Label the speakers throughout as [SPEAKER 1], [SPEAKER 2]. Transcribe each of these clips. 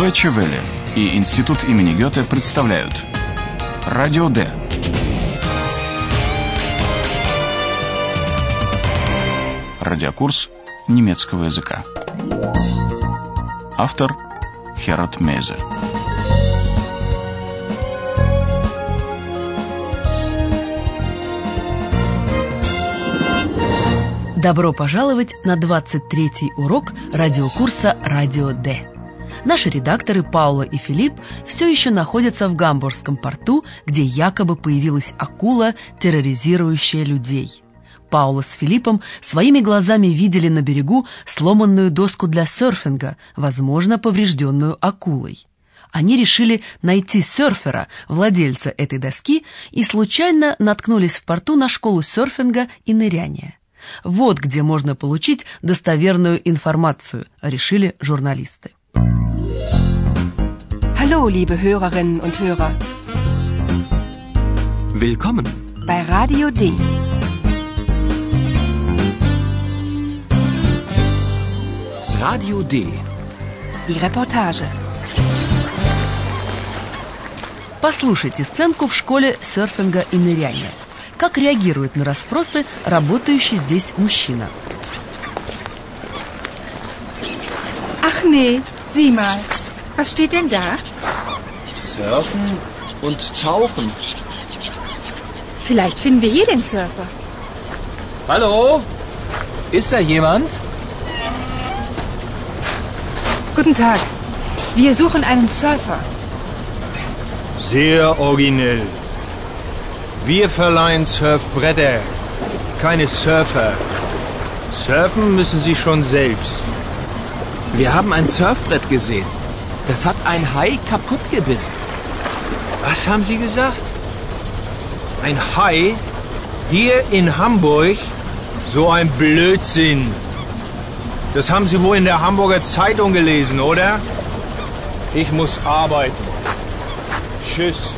[SPEAKER 1] Deutsche Welle и Институт имени Гёте представляют Радио Д. Радиокурс немецкого языка. Автор Херат Мейзе.
[SPEAKER 2] Добро пожаловать на 23-й урок радиокурса «Радио Д». Наши редакторы Паула и Филипп все еще находятся в Гамбургском порту, где якобы появилась акула, терроризирующая людей. Паула с Филиппом своими глазами видели на берегу сломанную доску для серфинга, возможно, поврежденную акулой. Они решили найти серфера, владельца этой доски, и случайно наткнулись в порту на школу серфинга и ныряния. Вот где можно получить достоверную информацию, решили журналисты.
[SPEAKER 3] Hallo, liebe Hörerinnen und Hörer.
[SPEAKER 4] Willkommen.
[SPEAKER 3] Bei Radio D.
[SPEAKER 4] Radio D.
[SPEAKER 3] Die Reportage.
[SPEAKER 2] Послушайте сценку в школе серфинга и ныряния. Как реагирует на расспросы работающий здесь мужчина?
[SPEAKER 5] Ach nee, sieh mal. Was steht denn da?
[SPEAKER 4] Surfen und tauchen.
[SPEAKER 5] Vielleicht finden wir hier den Surfer.
[SPEAKER 4] Hallo? Ist da jemand?
[SPEAKER 5] Guten Tag. Wir suchen einen Surfer.
[SPEAKER 6] Sehr originell. Wir verleihen Surfbretter, keine Surfer. Surfen müssen Sie schon selbst.
[SPEAKER 4] Wir haben ein Surfbrett gesehen. Das hat ein Hai kaputt gebissen.
[SPEAKER 6] Was haben Sie gesagt? Ein Hai? Hier in Hamburg? So ein Blödsinn. Das haben Sie wohl in der Hamburger Zeitung gelesen, oder? Ich muss arbeiten. Tschüss.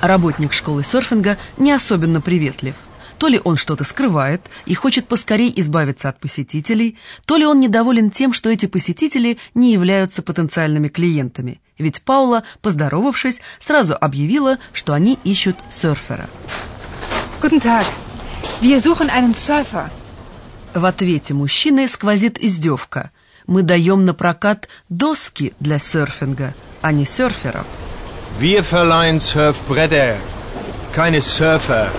[SPEAKER 2] Работник школы серфинга не особенно приветлив. То ли он что-то скрывает и хочет поскорей избавиться от посетителей, то ли он недоволен тем, что эти посетители не являются потенциальными клиентами. Ведь Паула, поздоровавшись, сразу объявила, что они ищут серфера.
[SPEAKER 5] Guten Tag. Wir suchen einen Surfer.
[SPEAKER 2] В ответе мужчины сквозит издевка. Мы даем на прокат доски для серфинга, а не серферов.
[SPEAKER 6] Wir verleihen Surfbretter, keine Surfer.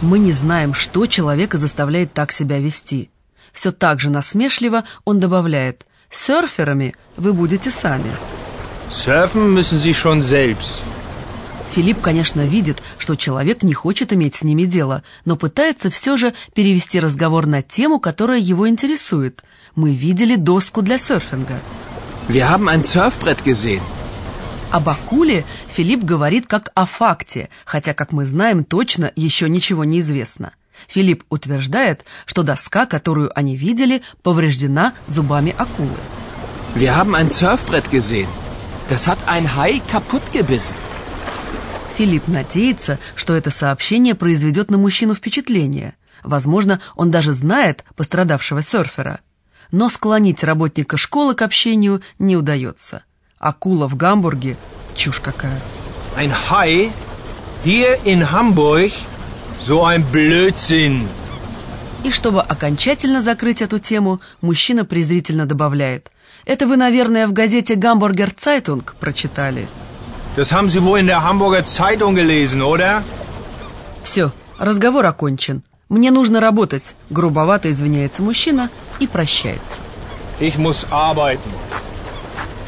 [SPEAKER 2] Мы не знаем, что человека заставляет так себя вести. Все так же насмешливо он добавляет «Серферами вы будете сами».
[SPEAKER 6] Surfen müssen Sie schon selbst.
[SPEAKER 2] Филипп, конечно, видит, что человек не хочет иметь с ними дело, но пытается все же перевести разговор на тему, которая его интересует. Мы видели доску для серфинга.
[SPEAKER 4] Wir haben ein Surfbrett gesehen.
[SPEAKER 2] Об акуле Филипп говорит как о факте, хотя, как мы знаем, точно еще ничего не известно. Филипп утверждает, что доска, которую они видели, повреждена зубами акулы.
[SPEAKER 4] Wir haben ein Surfbrett gesehen. Das hat ein Hai kaputt gebissen.
[SPEAKER 2] Филипп надеется, что это сообщение произведет на мужчину впечатление. Возможно, он даже знает пострадавшего серфера. Но склонить работника школы к общению не удается. Акула в Гамбурге – чушь какая.
[SPEAKER 6] Ein Hai? Hier in Hamburg? So ein Blödsinn.
[SPEAKER 2] И чтобы окончательно закрыть эту тему, мужчина презрительно добавляет. «Это вы, наверное, в газете «Гамбургер Цайтунг» прочитали».
[SPEAKER 6] Das haben Sie wohl in der Hamburger Zeitung gelesen, oder?
[SPEAKER 2] Все, разговор окончен. Мне нужно работать. Грубовато извиняется мужчина и прощается.
[SPEAKER 6] Ich muss arbeiten.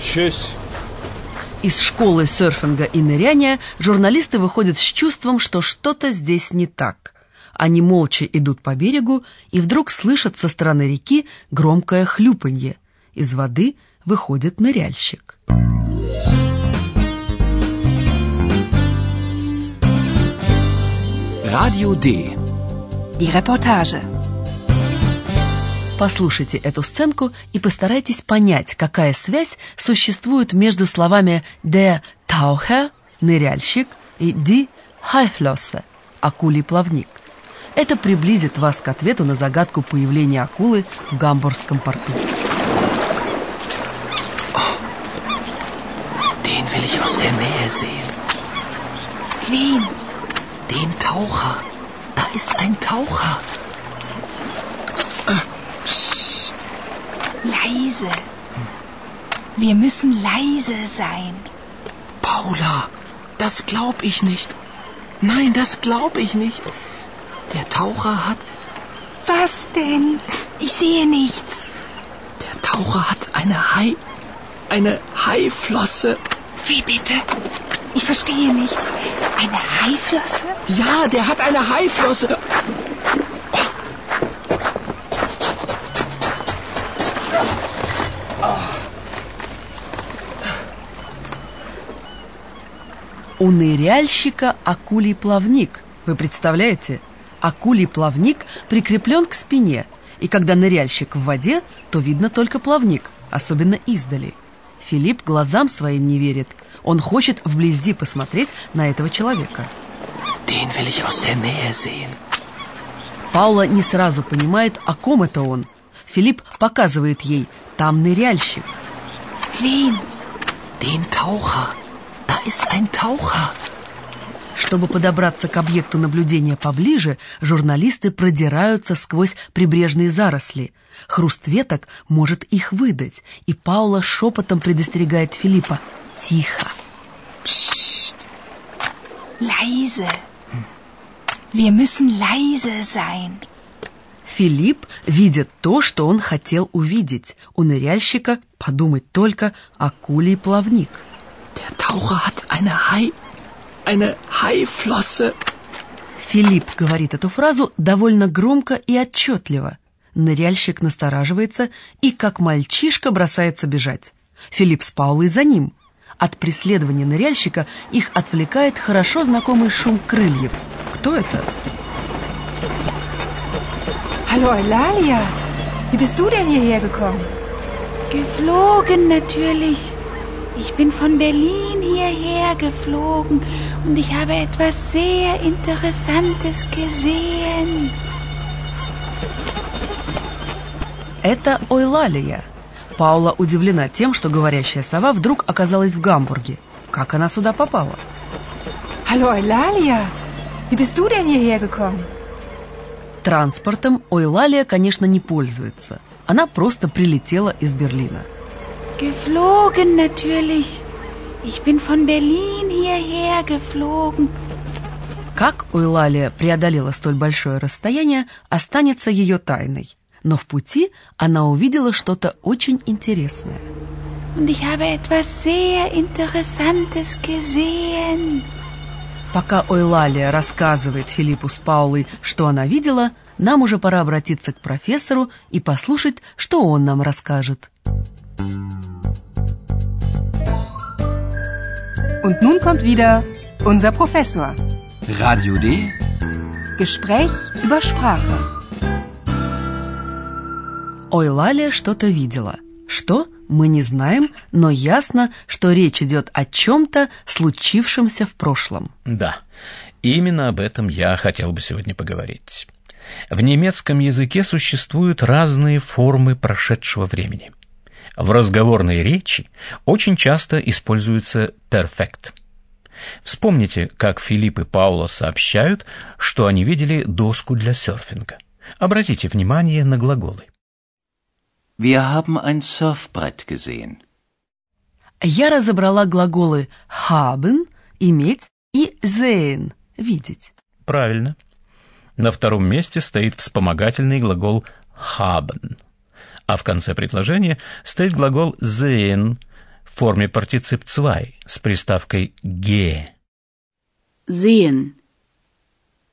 [SPEAKER 6] Tschüss.
[SPEAKER 2] Из школы серфинга и ныряния журналисты выходят с чувством, что что-то здесь не так. Они молча идут по берегу и вдруг слышат со стороны реки громкое хлюпанье. Из воды выходит ныряльщик.
[SPEAKER 4] Radio D.
[SPEAKER 3] Die Reportage.
[SPEAKER 2] Послушайте эту сценку и постарайтесь понять, какая связь существует между словами «де таухе» – «ныряльщик» и «ди хайфлёсе» – «акулий плавник». Это приблизит вас к ответу на загадку появления акулы в Гамбургском порту.
[SPEAKER 4] Den will ich aus der Nähe sehen.
[SPEAKER 3] Wen?
[SPEAKER 4] Den Taucher. Da ist ein Taucher.
[SPEAKER 3] Leise. Wir müssen leise sein.
[SPEAKER 4] Paula, das glaub ich nicht. Nein, das glaub ich nicht. Der Taucher hat.
[SPEAKER 3] Was denn? Ich sehe nichts.
[SPEAKER 4] Der Taucher hat eine Hai. Eine Haiflosse.
[SPEAKER 3] Wie bitte? Ich verstehe nichts. Eine Haiflosse?
[SPEAKER 4] Ja, der hat eine Haiflosse.
[SPEAKER 2] У ныряльщика акулий плавник. Вы представляете? Акулий плавник прикреплен к спине, и когда ныряльщик в воде, то видно только плавник, особенно издали. Филипп глазам своим не верит. Он хочет вблизи посмотреть на этого человека.
[SPEAKER 4] Den will ich aus der Nähe sehen.
[SPEAKER 2] Паула не сразу понимает, о ком это он. Филипп показывает ей, там ныряльщик.
[SPEAKER 3] Wen?
[SPEAKER 4] Den Taucher. Ist ein Taucher.
[SPEAKER 2] Чтобы подобраться к объекту наблюдения поближе, журналисты продираются сквозь прибрежные заросли. Хруст веток может их выдать, и Паула шепотом предостерегает Филиппа «Тихо».
[SPEAKER 3] Leise. Wir müssen leise sein.
[SPEAKER 2] Филипп видит то, что он хотел увидеть. У ныряльщика, подумать только, акулий плавник.
[SPEAKER 4] Der Taucher hat eine Hai. Eine Haiflosse.
[SPEAKER 2] Филипп говорит эту фразу довольно громко и отчетливо. Ныряльщик настораживается и, как мальчишка, бросается бежать. Филипп с Паулой за ним. От преследования ныряльщика их отвлекает хорошо знакомый шум крыльев. Кто это?
[SPEAKER 3] Hallo Eulalia. Wie bist du denn hierher gekommen?
[SPEAKER 5] Geflogen natürlich. Ich bin von Berlin hierher geflogen und ich habe etwas sehr Interessantes gesehen.
[SPEAKER 2] Это Ойлалия. Паула удивлена тем, что говорящая сова вдруг оказалась в Гамбурге. Как она сюда попала?
[SPEAKER 3] Hallo Eulalia. Wie bist du denn hierher gekommen?
[SPEAKER 2] Транспортом Ойлалия, конечно, не пользуется. Она просто прилетела из Берлина.
[SPEAKER 5] Geflogen natürlich. Ich bin von Berlin hierher geflogen.
[SPEAKER 2] Как Ойлалия преодолела столь большое расстояние, останется ее тайной. Но в пути она увидела что-то очень интересное.
[SPEAKER 5] Und ich habe etwas sehr Interessantes gesehen.
[SPEAKER 2] Пока Ойлалия рассказывает Филиппу с Паулой, что она видела, нам уже пора обратиться к профессору и послушать, что он нам расскажет.
[SPEAKER 3] Und nun kommt wieder unser Professor.
[SPEAKER 1] Radio D.
[SPEAKER 3] Gespräch über Sprache.
[SPEAKER 2] Ойлалия что-то видела. Что? Мы не знаем, но ясно, что речь идет о чем-то, случившемся в прошлом.
[SPEAKER 7] Да, именно об этом я хотел бы сегодня поговорить. В немецком языке существуют разные формы прошедшего времени. В разговорной речи очень часто используется perfect. Вспомните, как Филипп и Паула сообщают, что они видели доску для серфинга. Обратите внимание на глаголы.
[SPEAKER 8] Wir haben ein Surfbrett gesehen.
[SPEAKER 2] Я разобрала глаголы haben – иметь и sehen – видеть.
[SPEAKER 7] Правильно. На втором месте стоит вспомогательный глагол haben, а в конце предложения стоит глагол sehen в форме партицип 2 с приставкой ge.
[SPEAKER 9] Sehen.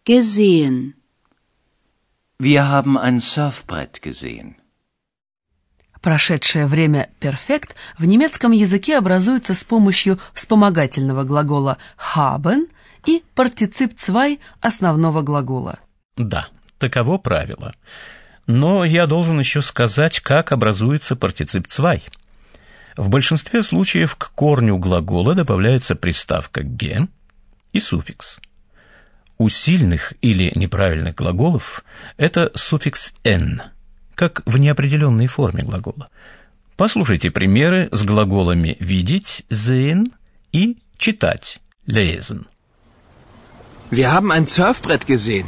[SPEAKER 9] Gesehen.
[SPEAKER 8] Wir haben ein Surfbrett gesehen.
[SPEAKER 2] Прошедшее время perfect в немецком языке образуется с помощью вспомогательного глагола haben и партицип 2 основного глагола.
[SPEAKER 7] Да, таково правило. Но я должен еще сказать, как образуется партицип 2. В большинстве случаев к корню глагола добавляется приставка «ге» и суффикс. У сильных или неправильных глаголов это суффикс «н», как в неопределенной форме глагола. Послушайте примеры с глаголами «видеть» «sehen» и читать, lesen.
[SPEAKER 4] Wir haben ein Surfbrett gesehen.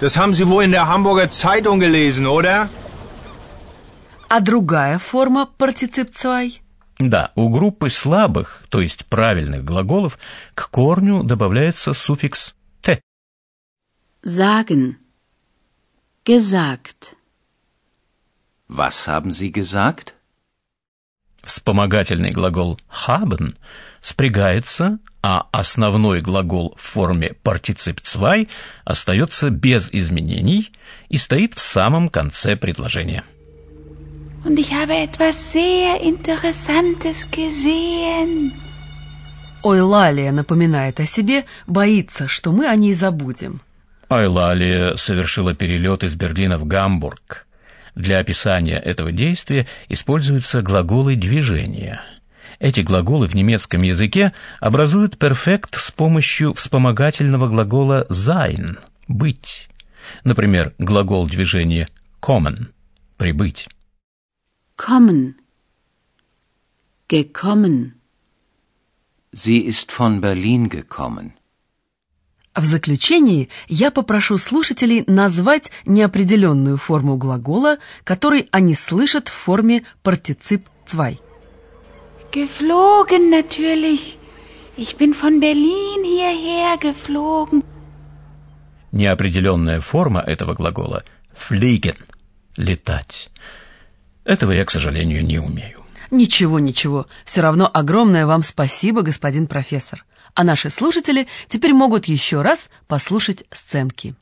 [SPEAKER 6] Das haben Sie wohl in der Hamburger Zeitung gelesen, oder?
[SPEAKER 2] А другая форма партицип цвай?
[SPEAKER 7] Да, у группы слабых, то есть правильных глаголов, к корню добавляется суффикс «те».
[SPEAKER 9] Sagen. Gesagt.
[SPEAKER 8] Was haben Sie gesagt?
[SPEAKER 7] Вспомогательный глагол haben спрягается, а основной глагол в форме партицип цвай остается без изменений и стоит в самом конце предложения.
[SPEAKER 3] Und ich habe etwas sehr Interessantes gesehen.
[SPEAKER 2] Ойлалия напоминает о себе, боится, что мы о ней забудем.
[SPEAKER 7] Айлалия совершила перелет из Берлина в Гамбург. Для описания этого действия используются глаголы движения. Эти глаголы в немецком языке образуют перфект с помощью вспомогательного глагола sein – быть. Например, глагол движения kommen – прибыть.
[SPEAKER 9] Kommen. Gekommen.
[SPEAKER 8] Sie ist von Berlin gekommen.
[SPEAKER 2] В заключении я попрошу слушателей назвать неопределенную форму глагола, который они слышат в форме партицип цвай.
[SPEAKER 3] Geflogen natürlich. Ich bin von Berlin hierher geflogen.
[SPEAKER 7] Неопределенная форма этого глагола – fliegen – летать. Этого я, к сожалению, не умею.
[SPEAKER 2] Ничего, ничего. Все равно огромное вам спасибо, господин профессор. А наши слушатели теперь могут еще раз послушать сценки.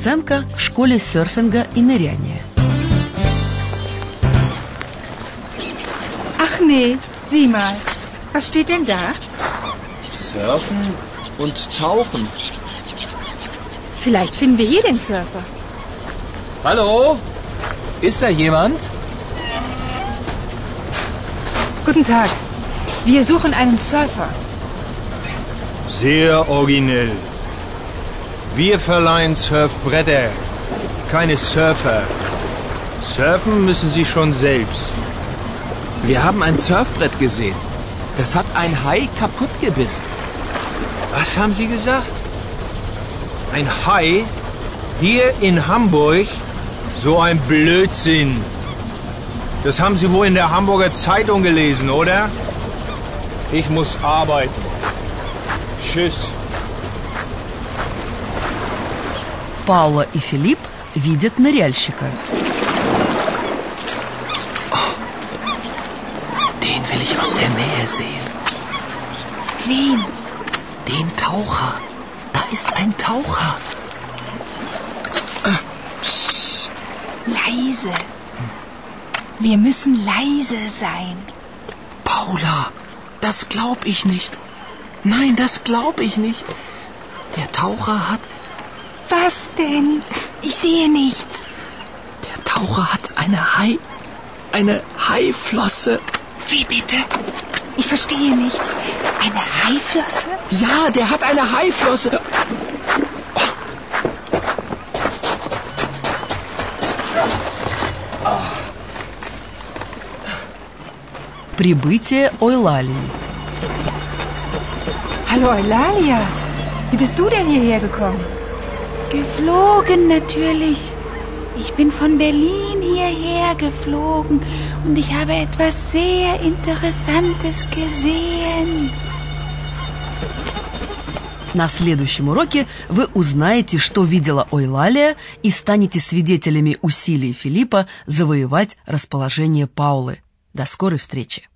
[SPEAKER 2] Сценка в школе серфинга и ныряния.
[SPEAKER 5] Ach nee, sieh mal. Was steht denn da?
[SPEAKER 4] Surfen und tauchen.
[SPEAKER 5] Vielleicht finden wir hier den Surfer.
[SPEAKER 4] Hallo? Ist da jemand?
[SPEAKER 5] Guten Tag. Wir suchen einen Surfer.
[SPEAKER 6] Sehr originell. Wir verleihen Surfbretter, keine Surfer. Surfen müssen Sie schon selbst.
[SPEAKER 4] Wir haben ein Surfbrett gesehen. Das hat ein Hai kaputt gebissen.
[SPEAKER 6] Was haben Sie gesagt? Ein Hai? Hier in Hamburg? So ein Blödsinn. Das haben Sie wohl in der Hamburger Zeitung gelesen, oder? Ich muss arbeiten. Tschüss.
[SPEAKER 2] Паула и Филипп видят ныряльщика.
[SPEAKER 4] Den will ich aus der Nähe sehen.
[SPEAKER 3] Wen?
[SPEAKER 4] Den Taucher. Da ist ein Taucher.
[SPEAKER 3] Leise. Wir müssen leise sein.
[SPEAKER 4] Paula, das glaub ich nicht. Nein, das glaub ich nicht. Der Taucher hat.
[SPEAKER 3] Was denn? Ich sehe nichts.
[SPEAKER 4] Der Taucher hat eine Hai. Eine Haiflosse.
[SPEAKER 3] Wie bitte? Ich verstehe nichts. Eine Haiflosse?
[SPEAKER 4] Ja, der hat eine Haiflosse.
[SPEAKER 2] Прибытие Ойлалии.
[SPEAKER 5] Hallo Eulalia. Wie bist du denn hierher gekommen?
[SPEAKER 3] Geflogen natürlich. Ich bin von Berlin hierher geflogen und ich habe etwas sehr Interessantes gesehen.
[SPEAKER 2] На следующем уроке вы узнаете, что видела Ойлалия и станете свидетелями усилий Филиппа завоевать расположение Паулы. До скорой встречи!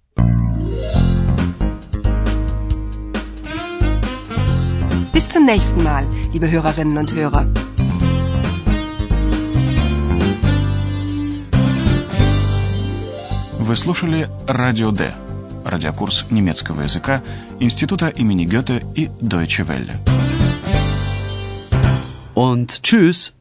[SPEAKER 10] Bis zum nächsten Mal, liebe Hörerinnen und Hörer.
[SPEAKER 1] Вы слушали «Радио Д» – радиокурс немецкого языка Института имени Гёте и Deutsche Welle.
[SPEAKER 11] Und tschüss.